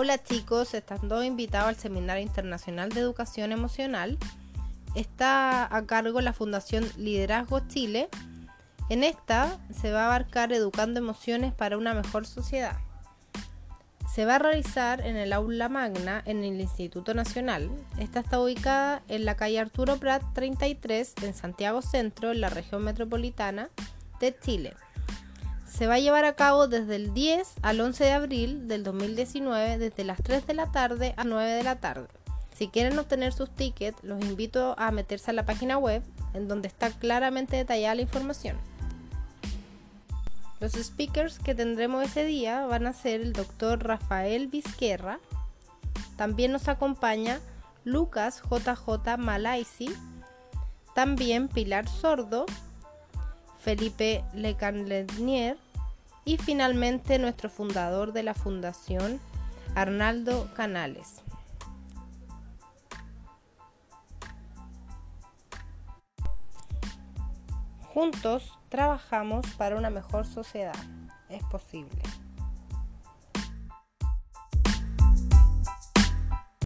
Hola chicos, están todos invitados al Seminario Internacional de Educación Emocional. Está a cargo la Fundación Liderazgo Chile. En esta se va a abarcar educando emociones para una mejor sociedad. Se va a realizar en el aula magna en el Instituto Nacional. Esta está ubicada en la calle Arturo Prat 33 en Santiago Centro, en la región metropolitana de Chile. Se va a llevar a cabo desde el 10 al 11 de abril del 2019, desde las 3 de la tarde a 9 de la tarde. Si quieren obtener sus tickets, los invito a meterse a la página web, en donde está claramente detallada la información. Los speakers que tendremos ese día van a ser el doctor Rafael Vizquerra. También nos acompaña Lucas JJ Malaisi. También Pilar Sordo, Felipe Lecanlenier y finalmente nuestro fundador de la fundación, Arnaldo Canales. Juntos trabajamos para una mejor sociedad. Es posible.